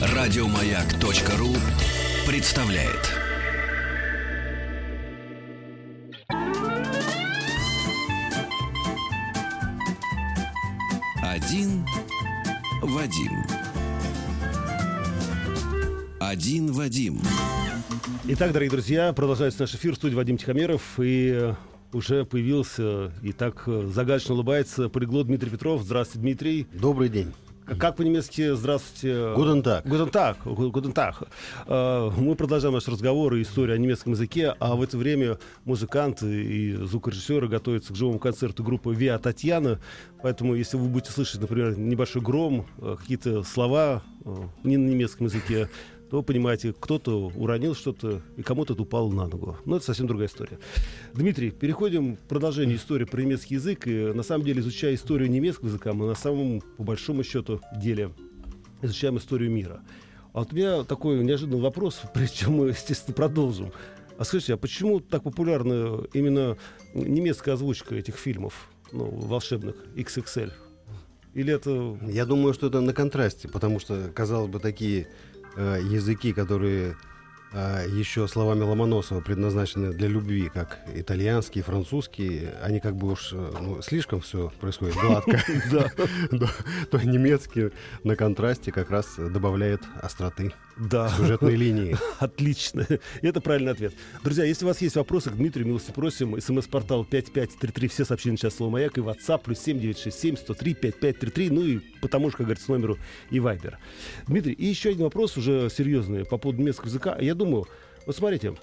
Радиомаяк.ру представляет. Один Вадим. Один Вадим. Итак, дорогие друзья, продолжается наш эфир в студии Вадим Тихомиров. И э, уже появился и так э, загадочно улыбается полиглот Дмитрий Петров. Здравствуйте, Дмитрий. Добрый день. Как по-немецки «здравствуйте»? Tag. Guten Tag. Guten Tag. Э, Мы продолжаем наш разговор и историю о немецком языке, а в это время музыканты и звукорежиссеры готовятся к живому концерту группы «Виа Татьяна». Поэтому, если вы будете слышать, например, небольшой гром, э, какие-то слова э, не на немецком языке, то, понимаете, кто-то уронил что-то, и кому-то это упало на ногу. Но это совсем другая история. Дмитрий, переходим к продолжению истории про немецкий язык. И, на самом деле, изучая историю немецкого языка, мы на самом, по большому счету, деле изучаем историю мира. А вот у меня такой неожиданный вопрос, прежде чем мы, естественно, продолжим. А скажите, а почему так популярна именно немецкая озвучка этих фильмов, ну, волшебных, XXL? Или это... Я думаю, что это на контрасте, потому что, казалось бы, такие э, языки, которые э, еще словами Ломоносова предназначены для любви, как итальянский, французский, они как бы уж э, ну, слишком все происходит гладко. То немецкий на контрасте как раз добавляет остроты Да. сюжетной линии. Отлично. Это правильный ответ. Друзья, если у вас есть вопросы к Дмитрию, милости просим. СМС-портал 5533, все сообщения сейчас слово «Маяк» и WhatsApp плюс 7967 103 5533, ну и потому же, как говорится, номеру и Viber. Дмитрий, и еще один вопрос уже серьезный по поводу немецкого языка. Я думаю, вот смотрите,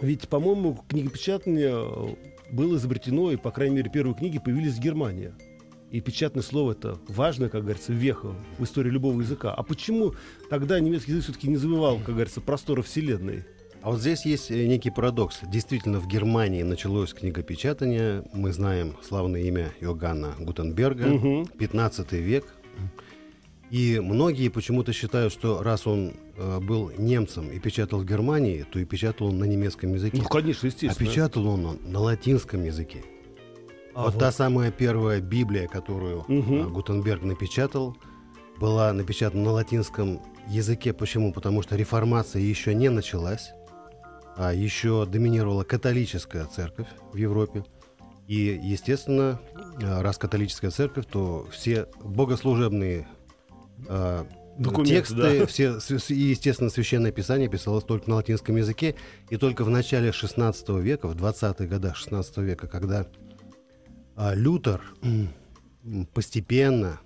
ведь, по-моему, книгопечатание э, было изобретено, и, по крайней мере, первые книги появились в Германии. И печатное слово это важно, как говорится, веха в истории любого языка. А почему тогда немецкий язык все-таки не завоевал, как говорится, простора вселенной? А вот здесь есть э, некий парадокс. Действительно, в Германии началось книгопечатание. Мы знаем славное имя Иоганна Гутенберга, Мгм. 15 век. И многие почему-то считают, что раз он э, был немцем и печатал в Германии, то и печатал он на немецком языке. Ну, конечно, а естественно. печатал он, на латинском языке. А вот, вот. та самая первая Библия, которую Мгм. э, Гутенберг напечатал, была напечатана на латинском языке. Почему? Потому что реформация еще не началась, а еще доминировала католическая церковь в Европе. И, естественно, э, раз католическая церковь, то все богослужебные э, Документы, тексты, да. все, и, естественно, священное писание писалось только на латинском языке. И только в начале 16 века, в 20-х годах 16 века, когда а, Лютер постепенно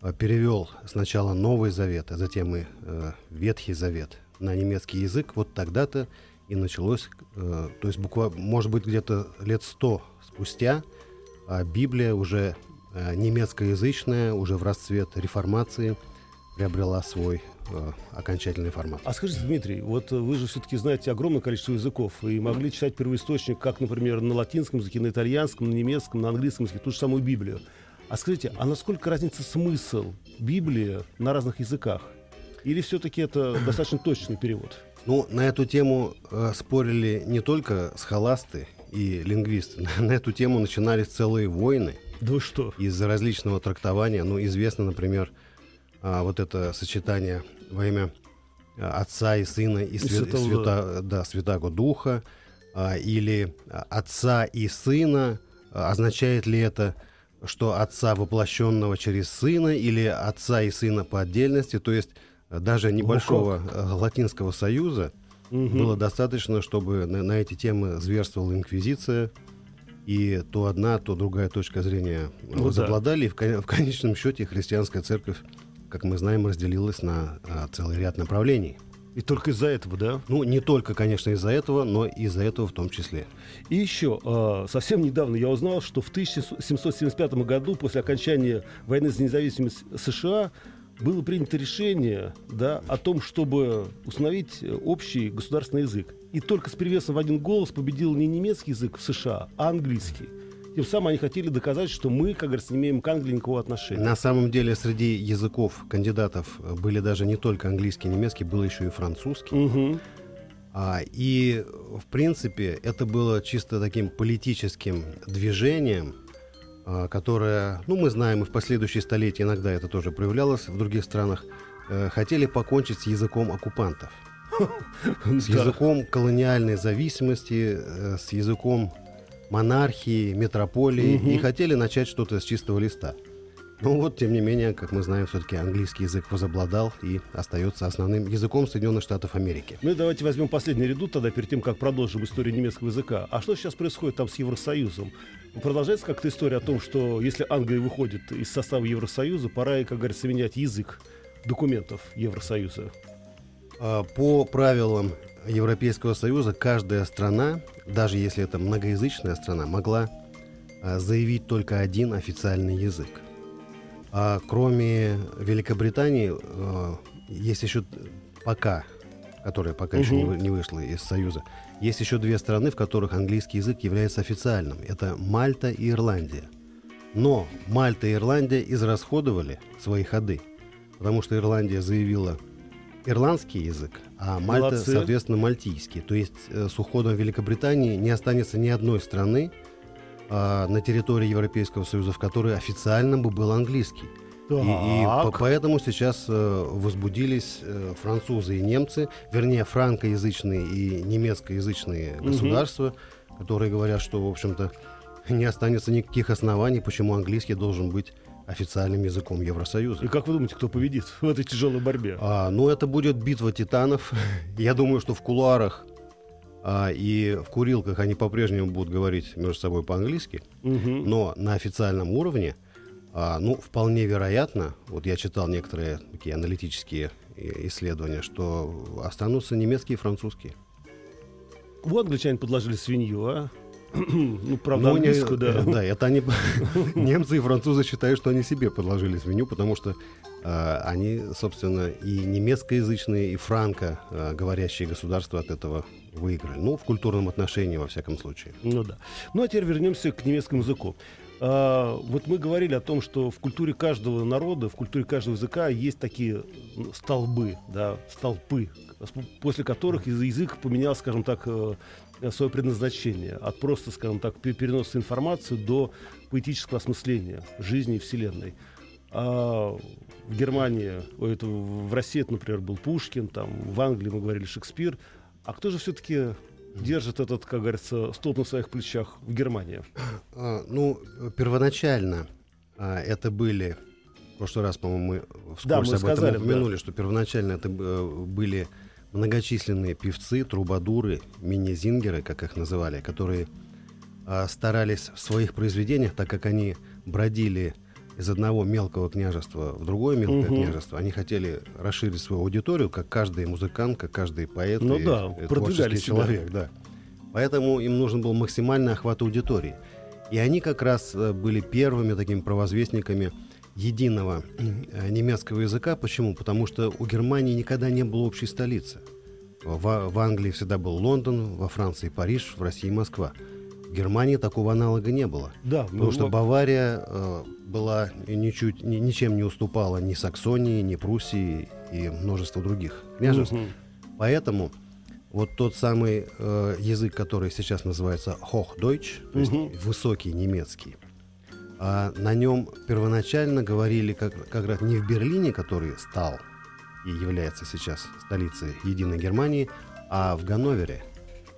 а, перевел сначала Новый Завет, а затем и э, Ветхий Завет на немецкий язык, вот тогда-то и началось, э, то есть буквально, может быть, где-то лет сто спустя а Библия уже немецкоязычная, уже в расцвет реформации приобрела свой э, окончательный формат. А скажите, Дмитрий, вот э, вы же все-таки знаете огромное количество языков и могли читать первоисточник, как, например, на латинском языке, на итальянском, на немецком, на английском языке, ту же самую Библию. А скажите, а насколько разница смысл Библии на разных языках? Или все-таки это достаточно точный перевод? Ну, на эту тему э, спорили не только схоласты и лингвисты. На, эту тему начинались целые войны Да вы что? из-за различного трактования. Ну, известно, например, а, вот это сочетание во имя а, Отца и Сына и, свя- Святого Свята- да, Святаго Духа, а, или Отца и Сына. Означает ли это, что Отца воплощенного через Сына, или Отца и Сына по отдельности? То есть даже небольшого а, латинского союза Мгм. было достаточно, чтобы на, на эти темы зверствовала инквизиция, и то одна, то другая точка зрения Ну да. возобладали, и в, в конечном счете христианская церковь, как мы знаем, разделилась на а, целый ряд направлений. И только из-за этого, да? Ну, не только, конечно, из-за этого, но и из-за этого в том числе. И еще, э, совсем недавно я узнал, что в 1775 году, после окончания войны за независимость США, было принято решение да, о том, чтобы установить э, общий государственный язык. И только с перевесом в один голос победил не немецкий язык в США, а английский. Тем самым они хотели доказать, что мы, как говорится, не имеем к Англии никакого отношения. На самом деле среди языков кандидатов были даже не только английский и немецкий, был еще и французский. Мгм. А, и, в принципе, это было чисто таким политическим движением а, которая, ну, мы знаем, и в последующие столетия иногда это тоже проявлялось в других странах, э, хотели покончить с языком оккупантов. С языком колониальной зависимости, э, с языком монархии, метрополии, и хотели начать что-то с чистого листа. Ну вот, тем не менее, как мы знаем, все-таки английский язык возобладал и остается основным языком Соединенных Штатов Америки. Ну и давайте возьмем последний редут тогда, перед тем, как продолжим историю немецкого языка. А что сейчас происходит там с Евросоюзом? Продолжается как-то история о том, что если Англия выходит из состава Евросоюза, пора, как говорится, менять язык документов Евросоюза. А, по правилам Европейского Союза каждая страна, даже если это многоязычная страна, могла а, заявить только один официальный язык. А кроме Великобритании, э, есть еще пока, которая пока еще не, вы- не вышла из Союза, есть еще две страны, в которых английский язык является официальным. Это Мальта и Ирландия. Но Мальта и Ирландия израсходовали свои ходы, потому что Ирландия заявила ирландский язык, а Мальта, Молодцы. соответственно, мальтийский. То есть э, с уходом Великобритании не останется ни одной страны а, на территории Европейского Союза, в которой официально бы был английский. И, и по- Так. поэтому сейчас э, возбудились э, французы и немцы, вернее, франкоязычные и немецкоязычные Мгм. государства, которые говорят, что, в общем-то, не останется никаких оснований, почему английский должен быть официальным языком Евросоюза. И как вы думаете, кто победит в этой тяжелой борьбе? А, ну, это будет битва титанов. Я думаю, что в кулуарах а, и в курилках они по-прежнему будут говорить между собой по-английски, Мгм. но на официальном уровне, а, ну, вполне вероятно, вот я читал некоторые такие аналитические э, исследования, что останутся немецкие и французские. Вот англичане подложили свинью, а? Ну, правда, Ну, английскую, да. Да, это они, немцы и французы считают, что они себе подложили свинью, потому что э, они, собственно, и немецкоязычные, и франко э, говорящие государства от этого выиграли. Ну, в культурном отношении, во всяком случае. Ну да. Ну а теперь вернемся к немецкому языку. А, вот мы говорили о том, что в культуре каждого народа, в культуре каждого языка есть такие м, столбы, да, столпы, после которых яз- язык поменял, скажем так, э, свое предназначение от просто, скажем так, пе- переноса информации до поэтического осмысления жизни и вселенной. А в Германии, ой, это в России, это, например, был Пушкин, там в Англии мы говорили Шекспир. А кто же все-таки держит этот, как говорится, столб на своих плечах в Германии? А, ну, э, первоначально а, это были... В прошлый раз, по-моему, мы вскользь Да, мы об этом сказали, да. упомянули, что первоначально это э, были многочисленные певцы, трубадуры, мини-зингеры, как их называли, которые а, старались в своих произведениях, так как они бродили из одного мелкого княжества в другое мелкое Мгм. княжество, они хотели расширить свою аудиторию, как каждый музыкант, как каждый поэт Ну и, да, продвигали себя. человек, да. Поэтому им нужен был максимальный охват аудитории. И они как раз э, были первыми такими провозвестниками единого э, немецкого языка. Почему? Потому что у Германии никогда не было общей столицы. В, в Англии всегда был Лондон, во Франции Париж, в России Москва. В Германии такого аналога не было. Да, Потому ну, что Бавария э, была ничуть, ни- ничем не уступала ни Саксонии, ни Пруссии и множеству других княжеств. Мгм. Поэтому вот тот самый э, язык, который сейчас называется Hochdeutsch, то есть высокий немецкий, а на нем первоначально говорили как, как раз не в Берлине, который стал и является сейчас столицей Единой Германии, а в Ганновере.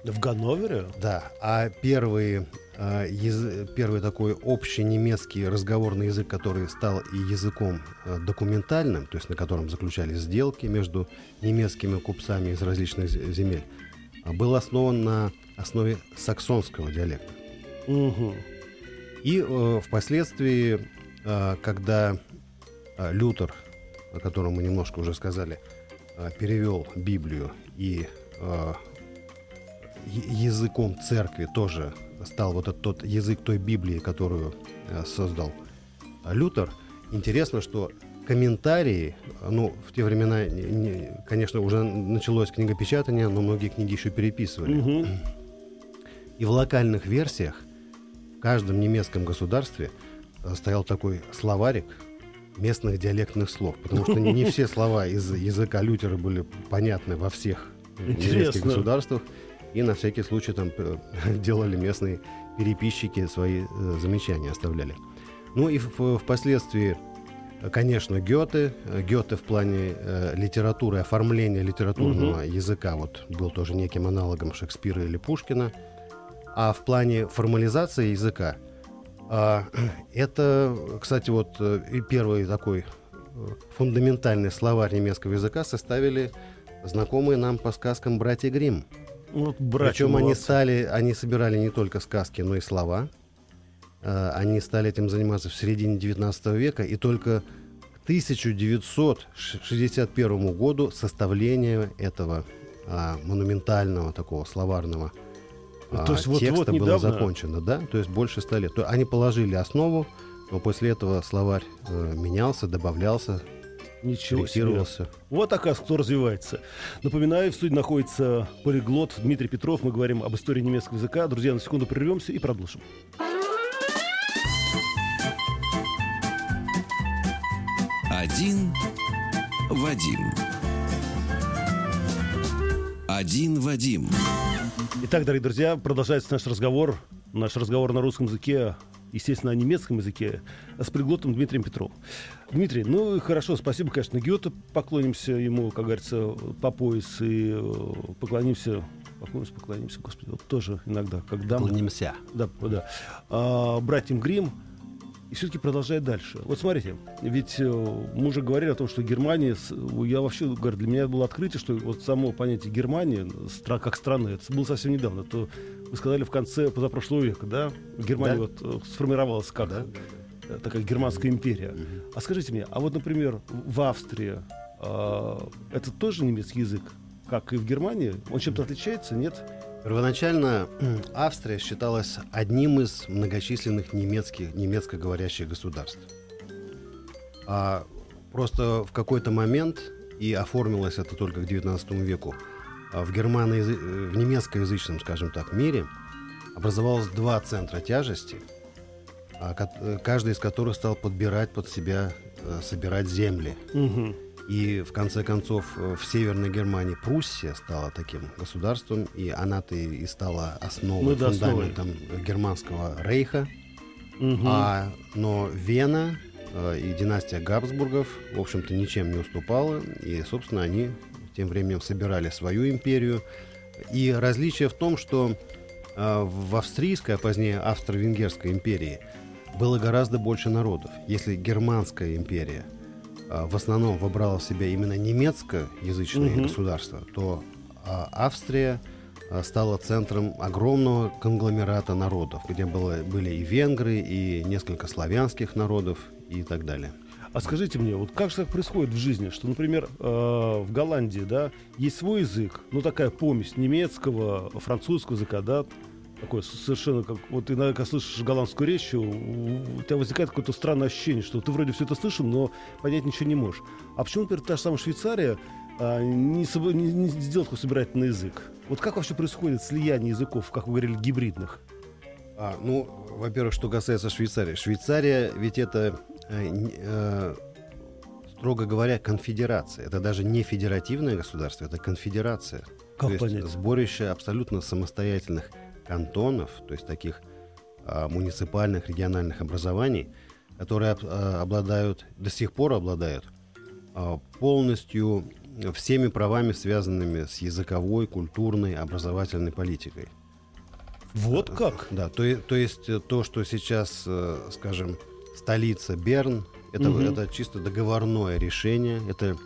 В Ганновере? Да, а первый, э, яз- первый такой общий немецкий разговорный язык, который стал и языком э, документальным, то есть на котором заключались сделки между немецкими купцами из различных зе- земель, а, был основан на основе саксонского диалекта. Мгм. И э, впоследствии, э, когда э, Лютер, о котором мы немножко уже сказали, э, перевел Библию и э, языком церкви тоже стал вот этот тот язык той Библии, которую э, создал э, Лютер, интересно, что комментарии, э, ну, в те времена, не- не- конечно, уже началось книгопечатание, но многие книги еще переписывали. Мгм. И в локальных версиях в каждом немецком государстве э, стоял такой словарик местных диалектных слов, потому что не все слова из языка Лютера были понятны во всех немецких государствах, и на всякий случай там э, делали местные переписчики свои э, замечания, оставляли. Ну и впоследствии, конечно, Гёте. Гёте в плане литературы, оформления литературного языка вот был тоже неким аналогом Шекспира или Пушкина. А в плане формализации языка а, это, кстати, вот э, и первый такой э, фундаментальный словарь немецкого языка составили знакомые нам по сказкам братья Гримм. Ну, Вот Причем они стали, они собирали не только сказки, но и слова. Э, Они стали этим заниматься в середине 19 века, и только к 1961 году составление этого а, монументального такого словарного то есть вот- текста вот было недавно- закончено, да, то есть больше ста лет. То они положили основу, но после этого словарь э, менялся, добавлялся, Ничего себе. Вот, оказывается, кто развивается. Напоминаю, в студии находится полиглот Дмитрий Петров. Мы говорим об истории немецкого языка. Друзья, на секунду прервемся и продолжим. Один Вадим. Один Вадим. Итак, дорогие друзья, продолжается наш разговор. Наш разговор на русском языке, естественно, на немецком языке, с приглотом Дмитрием Петровым. Дмитрий, ну хорошо, спасибо, конечно, Гёте. Поклонимся ему, как говорится, по пояс и э, поклонимся, поклонимся, поклонимся, господи, вот тоже иногда, когда мы... Клонимся. Да, да. А, братьям Грим и все-таки продолжает дальше. Вот смотрите, ведь э, мы уже говорили о том, что Германия, я вообще говорю, для меня было открытие, что вот само понятие Германия стра- как страны, это было совсем недавно. То вы сказали в конце позапрошлого века, да? Германия Да. вот э, сформировалась как Да. э, такая германская империя. А скажите мне, а вот, например, в Австрии а, это тоже немецкий язык, как и в Германии? Он чем-то отличается, нет? Первоначально Австрия считалась одним из многочисленных немецких, немецкоговорящих государств. А просто в какой-то момент, и оформилось это только к XIX веку, а в, германоязы- э, в немецкоязычном, скажем так, мире образовалось два центра тяжести, а, э, каждый из которых стал подбирать под себя, э, собирать земли. Мгм. И в конце концов э, в Северной Германии Пруссия стала таким государством, и она-то и стала основой, Ну да, основой. фундаментом германского рейха. Мгм. А, но Вена э, и династия Габсбургов, в общем-то, ничем не уступала, и, собственно, они тем временем собирали свою империю. И различие в том, что э, в австрийской, а позднее австро-венгерской империи было гораздо больше народов. Если германская империя в основном вобрала в себя именно немецкоязычные Мгм. государства, то а, Австрия а, стала центром огромного конгломерата народов, где было, были и венгры, и несколько славянских народов и так далее. А скажите мне, вот как же так происходит в жизни, что, например, э, в Голландии, да, есть свой язык, ну такая помесь немецкого, французского языка, да, такое совершенно как вот иногда когда слышишь голландскую речь, у, у тебя возникает какое-то странное ощущение, что ты вроде все это слышал, но понять ничего не можешь. А почему, например, та же самая Швейцария а, не, соб- не- не сделала такой собирательный язык? Вот как вообще происходит слияние языков, как вы говорили, гибридных? А, ну, во-первых, что касается Швейцарии. Швейцария ведь это, э, э, строго говоря, конфедерация. Это даже не федеративное государство, это конфедерация. Как то есть понять? сборище абсолютно самостоятельных кантонов, то есть таких а, муниципальных региональных образований, которые а, обладают, до сих пор обладают а, полностью всеми правами, связанными с языковой, культурной, образовательной политикой. Вот как? Да, то, то есть э, то, что сейчас, э, скажем, столица Берн, это, Мгм. это чисто договорное решение, это э,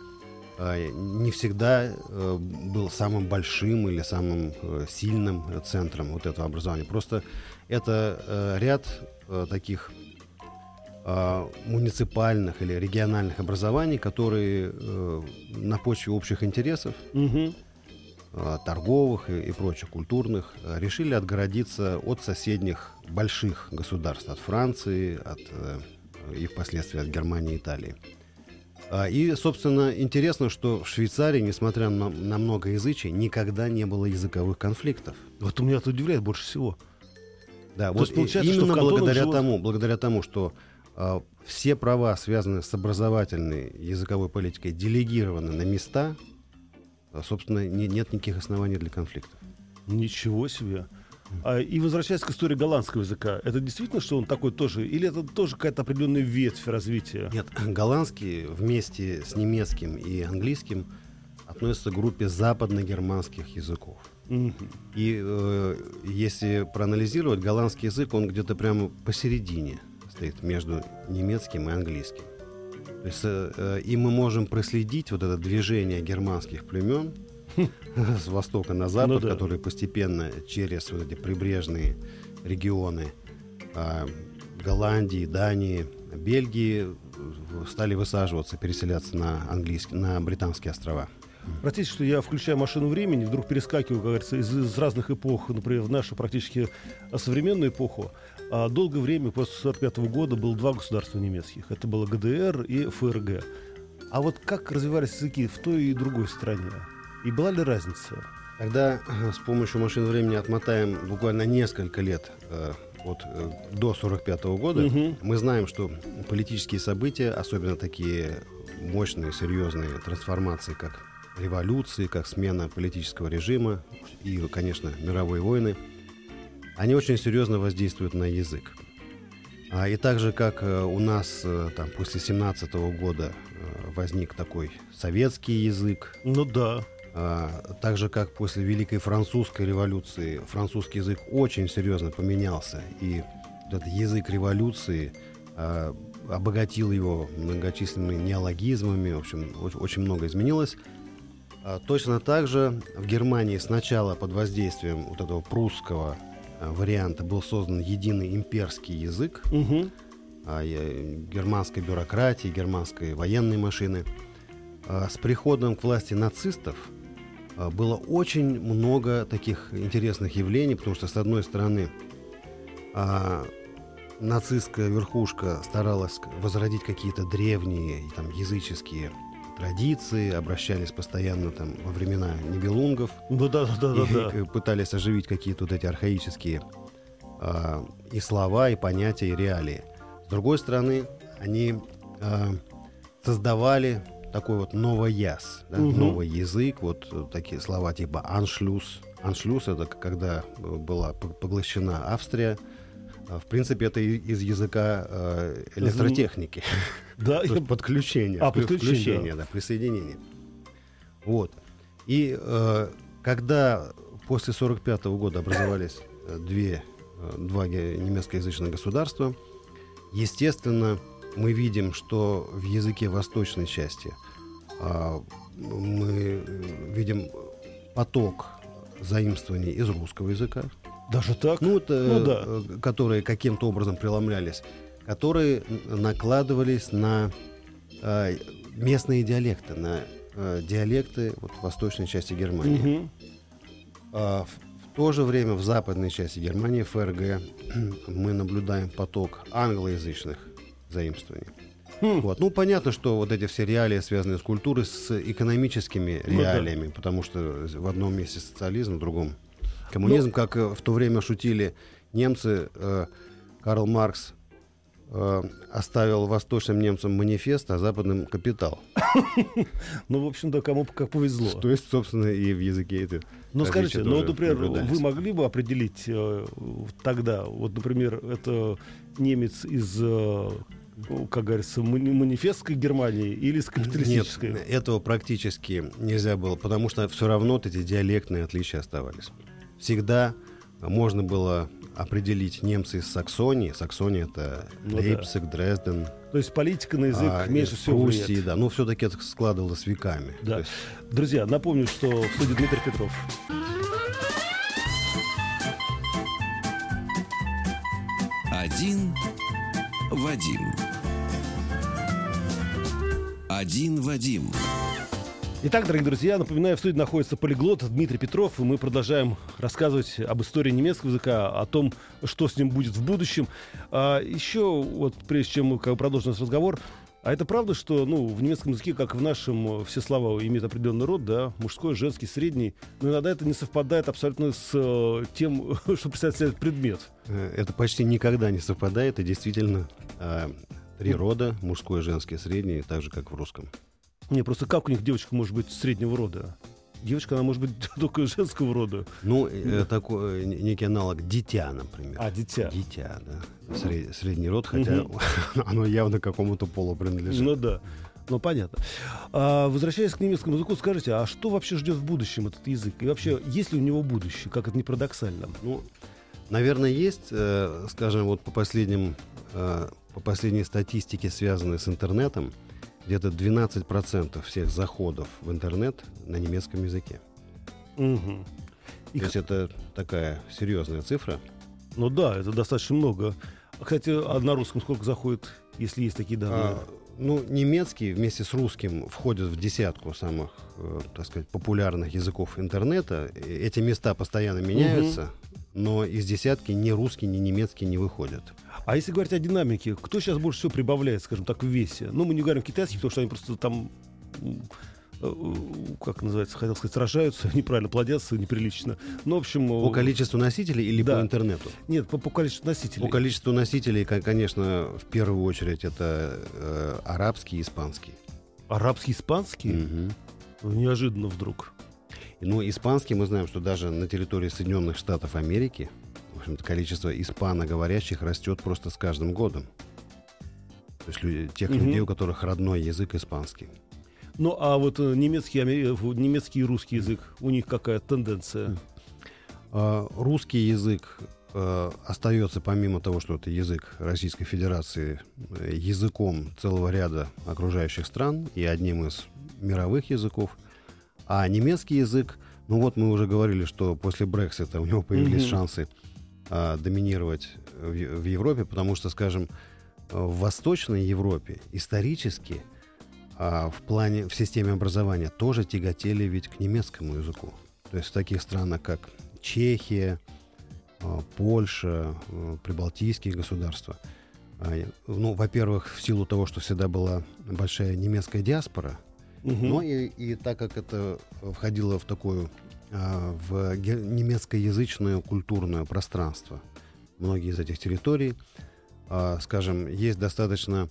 не всегда э, был самым большим или самым э, сильным центром вот этого образования. Просто это э, ряд таких э, муниципальных или региональных образований, которые на почве общих интересов э, торговых и, и прочих культурных, решили отгородиться от соседних больших государств, от Франции, от, и впоследствии от Германии и Италии. А, И, собственно, интересно, что в Швейцарии, несмотря на, на многоязычие, никогда не было языковых конфликтов. Вот меня это удивляет больше всего. Да, То вот есть получается, что именно кантонах благодаря живут- тому, благодаря тому, что а, все права, связанные с образовательной языковой политикой, делегированы на места, а, собственно, не- нет никаких оснований для конфликтов. Ничего себе. А, и возвращаясь к истории голландского языка, это действительно, что он такой тоже, или это тоже какая-то определенная ветвь развития? Нет, голландский вместе с немецким и английским относится к группе западно-германских языков. Мгм. И э, если проанализировать, голландский язык, он где-то прямо посередине стоит между немецким и английским. То есть, э, э, и мы можем проследить вот это движение германских племен с востока на запад, Ну да. которые постепенно через вот эти прибрежные регионы а, Голландии, Дании, Бельгии стали высаживаться, переселяться на английские, на британские острова. Простите, что я включаю машину времени, вдруг перескакиваю, как говорится, из, из разных эпох, например, в нашу практически современную эпоху. А долгое время, после 1945 года, было два государства немецких. Это было ГДР и ФРГ. А вот как развивались языки в той и другой стране? И была ли разница? Когда э, с помощью машины времени отмотаем буквально несколько лет э, от, э, до 45 года, Мгм. мы знаем, что политические события, особенно такие мощные, серьезные трансформации, как революции, как смена политического режима и, конечно, мировые войны, они очень серьезно воздействуют на язык. А, и так же, как у нас там, после 17 года э, возник такой советский язык, Ну да. А, так же, как после Великой Французской революции, французский язык очень серьезно поменялся, и этот язык революции а, обогатил его многочисленными неологизмами, в общем, очень, много изменилось. А, точно так же в Германии сначала под воздействием вот этого прусского варианта был создан единый имперский язык, э, германской бюрократии, германской военной машины. С приходом к власти нацистов было очень много таких интересных явлений, потому что, с одной стороны, а, нацистская верхушка старалась возродить какие-то древние там, языческие традиции, обращались постоянно там, во времена нибелунгов, Ну да, да, да, да, и да. к- пытались оживить какие-то вот эти архаические а, и слова, и понятия, и реалии. С другой стороны, они а, создавали такой вот новояз, да, Мгм. новый язык, вот э, такие слова типа «аншлюс». «Аншлюс» — это когда э, была поглощена Австрия. А, В принципе, это из языка э, электротехники. Да, я- подключение. А, подключение, включение, да. присоединение. Вот. И э, когда после 45 года образовались две, два немецкоязычных государства, естественно, мы видим, что в языке восточной части а, мы э, видим поток заимствований из русского языка, даже так? ну, вот, э, Ну да. э, которые каким-то образом преломлялись, которые накладывались на э, местные диалекты, на э, диалекты вот, восточной части Германии. Мгм. А в то же время в западной части Германии, ФРГ, мы наблюдаем поток англоязычных заимствований. Хм. Вот. Ну, понятно, что вот эти все реалии, связанные с культурой, с экономическими Ну да. реалиями, потому что в одном месте социализм, в другом коммунизм, Ну. как э, в то время шутили немцы, э, Карл Маркс э, оставил восточным немцам манифест, а западным капитал. Ну, в общем-то, кому как повезло. То есть, собственно, и в языке это Ну, скажите, ну, тоже например, вы могли бы определить э, тогда, вот, например, это немец из, э, ну, как говорится, мани- манифестской Германии или из капиталистической? Нет, этого практически нельзя было, потому что все равно вот эти диалектные отличия оставались. Всегда можно было определить немцы из Саксонии. Саксония это Ну да. Лейпциг, Дрезден, То есть политика на язык а, меньше всего Пруссии, влияет. да. Ну, все-таки это складывалось веками. Да. Есть Друзья, напомню, что в студии Дмитрий Петров. Один Вадим. Один Вадим. Итак, дорогие друзья, напоминаю, в студии находится полиглот Дмитрий Петров, и мы продолжаем рассказывать об истории немецкого языка, о том, что с ним будет в будущем. А, еще, вот прежде чем мы продолжим наш разговор, а это правда, что ну, в немецком языке, как в нашем, э, все слова имеют определенный род, да, мужской, женский, средний, но иногда это не совпадает абсолютно с э, тем, что представляет предмет. э, это почти никогда не совпадает, и действительно а, три рода, мужской, женский, средний, так же, как в русском. Не, просто как у них девочка может быть среднего рода? Девочка, она может быть только женского рода. Ну, э, такой э, некий аналог дитя, например. А, дитя. Дитя, да. Сред- средний род, хотя оно явно какому-то полу принадлежит. Ну да. Ну, понятно. А, возвращаясь к немецкому языку, скажите, а что вообще ждет в будущем этот язык? И вообще, есть ли у него будущее, как это не парадоксально? Ну, наверное, есть, э, скажем, вот по последним, э, по последней статистике, связанной с интернетом, где-то 12% всех заходов в интернет на немецком языке. Мгм. И То есть это такая серьезная цифра. Ну да, это достаточно много. А, Кстати, а на русском сколько заходит, если есть такие данные? А, ну, немецкий вместе с русским входит в десятку самых, э, так сказать, популярных языков интернета. Эти места постоянно меняются, но из десятки ни русский, ни немецкий не выходят. А если говорить о динамике, кто сейчас больше всего прибавляет, скажем так, в весе? Ну, мы не говорим китайский, потому что они просто там, м, э, как называется, хотел сказать, сражаются, неправильно, плодятся неприлично. Ну, в общем... По э, количеству носителей или Да. по интернету? Нет, по, по количеству носителей. По количеству носителей, ко- конечно, в первую очередь это э, арабский и испанский. Арабский, испанский? Ну, Неожиданно вдруг. Ну, испанский мы знаем, что даже на территории Соединенных Штатов Америки общем-то, количество испаноговорящих растет просто с каждым годом. То есть люди- тех Мгм. людей, у которых родной язык испанский. Ну, а вот э, немецкий, э, немецкий и русский язык, у них какая тенденция? А, Русский язык э, остается, помимо того, что это язык Российской Федерации, языком целого ряда окружающих стран и одним из мировых языков. А немецкий язык, ну вот мы уже говорили, что после Брексита у него появились Мгм. шансы а, доминировать в, в Европе, потому что, скажем, э, в Восточной Европе исторически а, в плане, в системе образования тоже тяготели ведь к немецкому языку. То есть в таких странах, как Чехия, а, Польша, а, прибалтийские государства. Ну, во-первых, в силу того, что всегда была большая немецкая диаспора, Мгм. но и, и так как это входило в такую в ге- немецкоязычное культурное пространство, многие из этих территорий, а, скажем, есть достаточно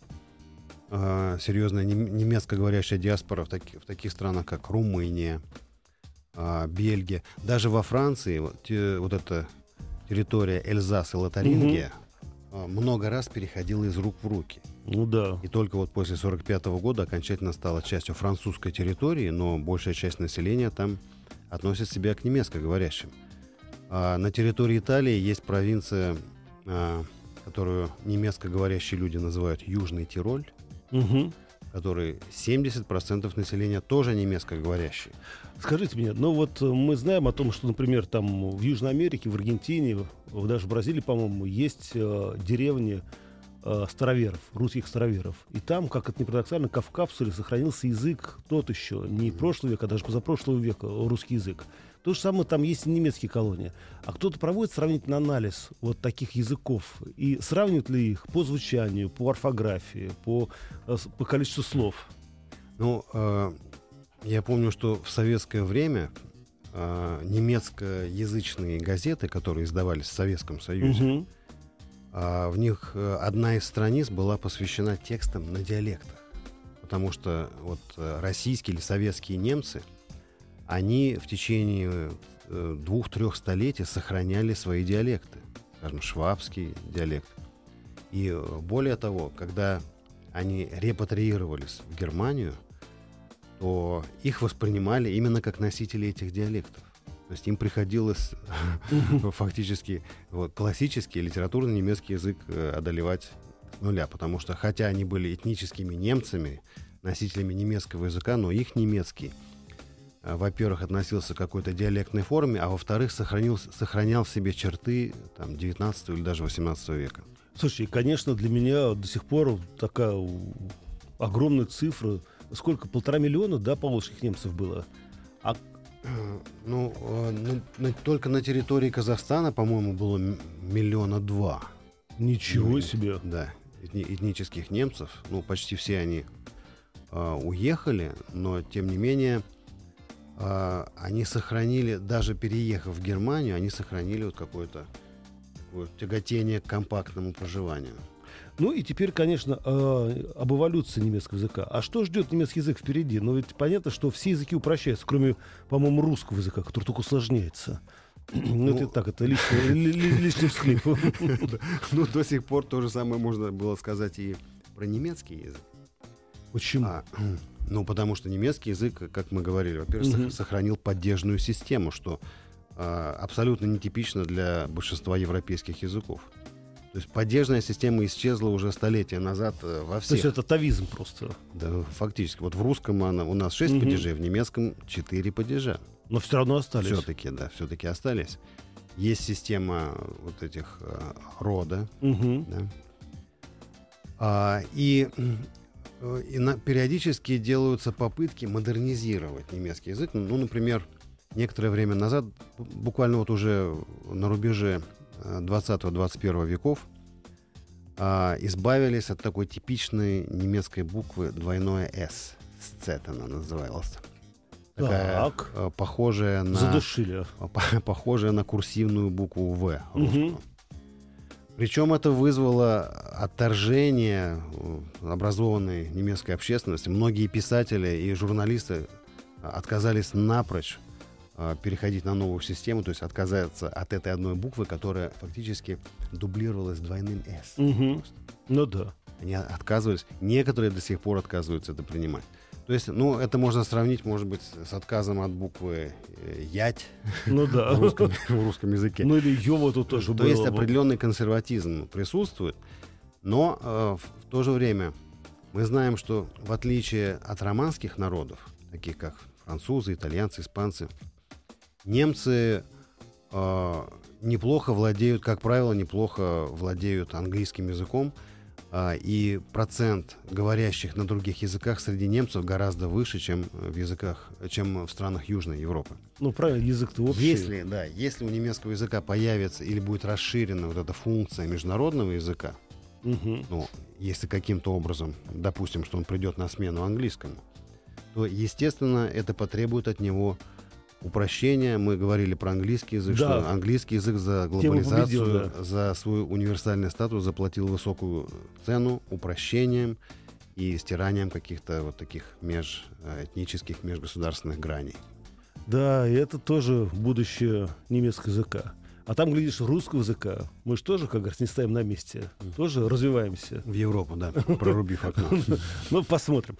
а, серьезная нем- немецкоговорящая диаспора в, таки- в таких странах, как Румыния, Бельгия. Даже во Франции вот, вот эта территория Эльзас и Лотарингия а, много раз переходила из рук в руки. Ну да. И только вот после 1945 года окончательно стала частью французской территории, но большая часть населения там относит себя к немецкоговорящим. А на территории Италии есть провинция, а, которую немецкоговорящие люди называют Южный Тироль, Мгм. который 70% населения тоже немецкоговорящие. Скажите мне, ну вот э, мы знаем о том, что, например, там в Южной Америке, в Аргентине, даже в Бразилии, по-моему, есть э, деревни э, староверов, русских староверов. И там, как это ни парадоксально, в капсуле сохранился язык тот еще, не прошлого века, а даже позапрошлого века, русский язык. То же самое там есть и немецкие колонии. А кто-то проводит сравнительный анализ вот таких языков и сравнивает ли их по звучанию, по орфографии, по, э, по количеству слов? Ну, э, я помню, что в советское время э, немецкоязычные газеты, которые издавались в Советском Союзе, Мгм. А, в них э, одна из страниц была посвящена текстам на диалектах. Потому что вот э, российские или советские немцы, они в течение э, двух-трех столетий сохраняли свои диалекты. Скажем, швабский диалект. И более того, когда они репатриировались в Германию, то их воспринимали именно как носители этих диалектов. То есть им приходилось фактически вот, классический литературный немецкий язык э, одолевать нуля, потому что хотя они были этническими немцами, носителями немецкого языка, но их немецкий, э, во-первых, относился к какой-то диалектной форме, а во-вторых, сохранил, сохранял в себе черты там, 19 или даже 18 века. Слушай, конечно, для меня до сих пор такая огромная цифра. Сколько? Полтора миллиона, да, поволжских немцев было? А Ну, э, на- на- только на территории Казахстана, по-моему, было миллиона два. ничего Ну, себе. Да, этни- этнических немцев. Ну, почти все они а, уехали, но тем не менее а, они сохранили, даже переехав в Германию, они сохранили вот какое-то такое тяготение к компактному проживанию. Ну и теперь, конечно, э, об эволюции немецкого языка. А что ждет немецкий язык впереди? Ну ведь понятно, что все языки упрощаются, кроме, по-моему, русского языка, который только усложняется. Ну, это так, это лишний, ли- ли- лишний всхлип. Ну, до сих пор то же самое можно было сказать и про немецкий язык. Почему? А, ну, потому что немецкий язык, как мы говорили, во-первых, сохранил поддержную систему, что а, абсолютно нетипично для большинства европейских языков. То есть поддержная система исчезла уже столетия назад э, во То есть всех. это тавизм просто. Да, фактически. Вот в русском она, у нас 6 Мгм. падежей, в немецком 4 падежа. Но все равно остались. Все-таки, да, все-таки остались. Есть система вот этих э, рода, Мгм. да. А, и э, и на- периодически делаются попытки модернизировать немецкий язык. Ну, например, некоторое время назад, бу- буквально вот уже на рубеже э, 20-21 веков, а, избавились от такой типичной немецкой буквы двойное «с». «Сцет» она называлась. Такая, Так. э, похожая на... Задушили. по- похожая на курсивную букву В. Русскую. Причем это вызвало отторжение образованной немецкой общественности. Многие писатели и журналисты отказались напрочь переходить на новую систему, то есть отказаться от этой одной буквы, которая фактически дублировалась двойным «с». Мгм. Ну да. Они отказывались. Некоторые до сих пор отказываются это принимать. То есть, ну, это можно сравнить, может быть, с отказом от буквы э, «ять» Ну да. в русском, в русском языке. Ну или Йова тут тоже То было. есть определенный консерватизм присутствует, но э, в то же время мы знаем, что в отличие от романских народов, таких как французы, итальянцы, испанцы, немцы э, неплохо владеют, как правило, неплохо владеют английским языком, а, и процент говорящих на других языках среди немцев гораздо выше, чем в языках, чем в странах Южной Европы. Ну правильно, язык-то общий. Если, да, если у немецкого языка появится или будет расширена вот эта функция международного языка, Мгм. ну, если каким-то образом, допустим, что он придет на смену английскому, то, естественно, это потребует от него упрощения. Мы говорили про английский язык, Да. что английский язык за глобализацию, победил, да. за свой универсальный статус заплатил высокую цену упрощением и стиранием каких-то вот таких межэтнических, межгосударственных граней. Да, и это тоже будущее немецкого языка. А там, глядишь, русского языка. Мы же тоже, как говорится, не стоим на месте. Тоже развиваемся. В Европу, да, прорубив окно. Ну, посмотрим.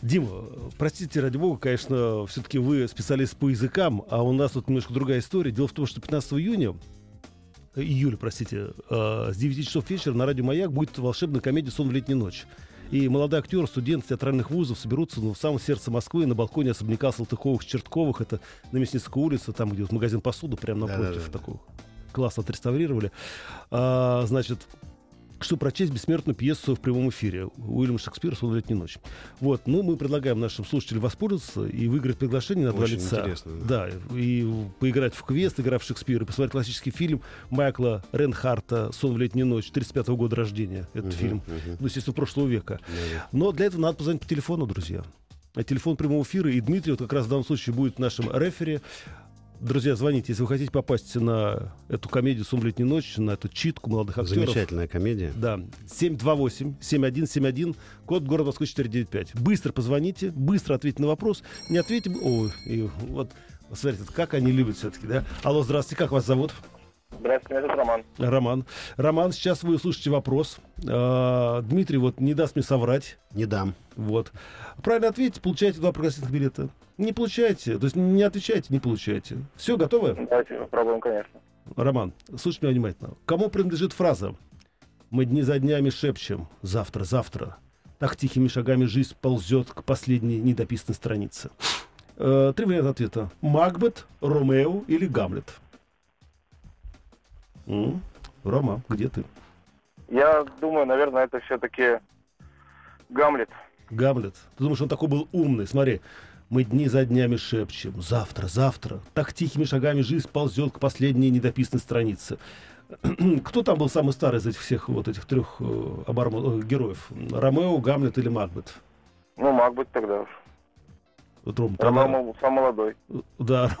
Дима, простите, ради бога, конечно, все-таки вы специалист по языкам, а у нас тут немножко другая история. Дело в том, что 15 июня, июля, простите, э, с 9 часов вечера на радио «Маяк» будет волшебная комедия «Сон в летнюю ночь». И молодые актеры, студенты театральных вузов соберутся ну, в самом сердце Москвы, на балконе особняка Салтыковых-Чертковых. Это на Мясницкой улице, там, где вот магазин посуды, прямо напротив Да-да-да. такого. Классно отреставрировали. А, значит, чтобы прочесть бессмертную пьесу в прямом эфире. Уильям Шекспир «Сон в летнюю ночь». Вот, ну, мы предлагаем нашим слушателям воспользоваться и выиграть приглашение на два Очень лица. интересно, Да, и поиграть в квест, игра в Шекспира, и посмотреть классический фильм Майкла Ренхарта «Сон в летнюю ночь», 35 года рождения, этот Мгм, фильм. мгм. Ну, естественно, прошлого века. Да-да. Но для этого надо позвонить по телефону, друзья. Телефон прямого эфира, и Дмитрий вот как раз в данном случае будет нашим рефери. Друзья, звоните, если вы хотите попасть на эту комедию «Сон в летнюю ночь», на эту читку молодых актеров. Замечательная комедия. Да, 728-7171, код города Москвы 495. Быстро позвоните, быстро ответьте на вопрос. Не ответьте... О, и вот, смотрите, как они любят все-таки, да? Алло, здравствуйте, как вас зовут? Здравствуйте, меня зовут Роман. Роман. Роман, сейчас вы услышите вопрос. А, Дмитрий вот не даст мне соврать. Не дам. Вот. Правильно ответите, получаете два прогрессивных билета. Не получаете, то есть не отвечаете, не получаете. Все, готовы? Давайте попробуем, конечно. Роман, слушайте меня внимательно. Кому принадлежит фраза «Мы дни за днями шепчем, завтра, завтра». Так тихими шагами жизнь ползет к последней недописанной странице. Э, три варианта ответа. Макбет, Ромео или Гамлет? Рома, где ты? Я думаю, наверное, это все-таки Гамлет. Гамлет. Ты думаешь, он такой был умный? Смотри. Мы дни за днями шепчем. Завтра, завтра. Так тихими шагами жизнь ползет к последней недописанной странице. Кто там был самый старый из этих всех вот этих трех э, обормо- э, героев? Ромео, Гамлет или Макбет? Ну, быть тогда уж. Вот, Ром, там, Роман сам молодой. Да,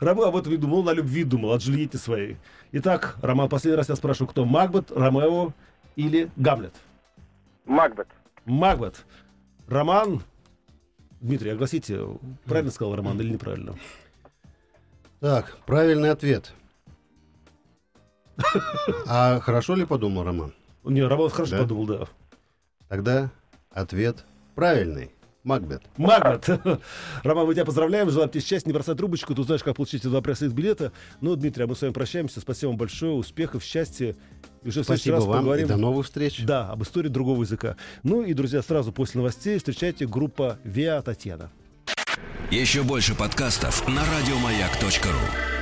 Ромео об этом и думал, он на любви думал, от Джульетты своей. Итак, Роман, последний раз я спрашиваю, кто Макбет, Ромео или Гамлет? Макбет. Макбет. Роман. Дмитрий, огласите, правильно сказал Роман или неправильно? Так, правильный ответ. А хорошо ли подумал Роман? Не, Роман хорошо Да? подумал, да. Тогда ответ правильный. Макбет. Магнат. Роман, мы тебя поздравляем, желаем тебе счастья, не бросай трубочку, ты узнаешь, как получить эти два пресса из билета. Ну, Дмитрий, а мы с вами прощаемся. Спасибо вам большое, успехов, счастья. И уже в следующий раз вам поговорим. и до новых встреч. Да, об истории другого языка. Ну и, друзья, сразу после новостей встречайте группа Виа Татьяна. Еще больше подкастов на радиомаяк.ру.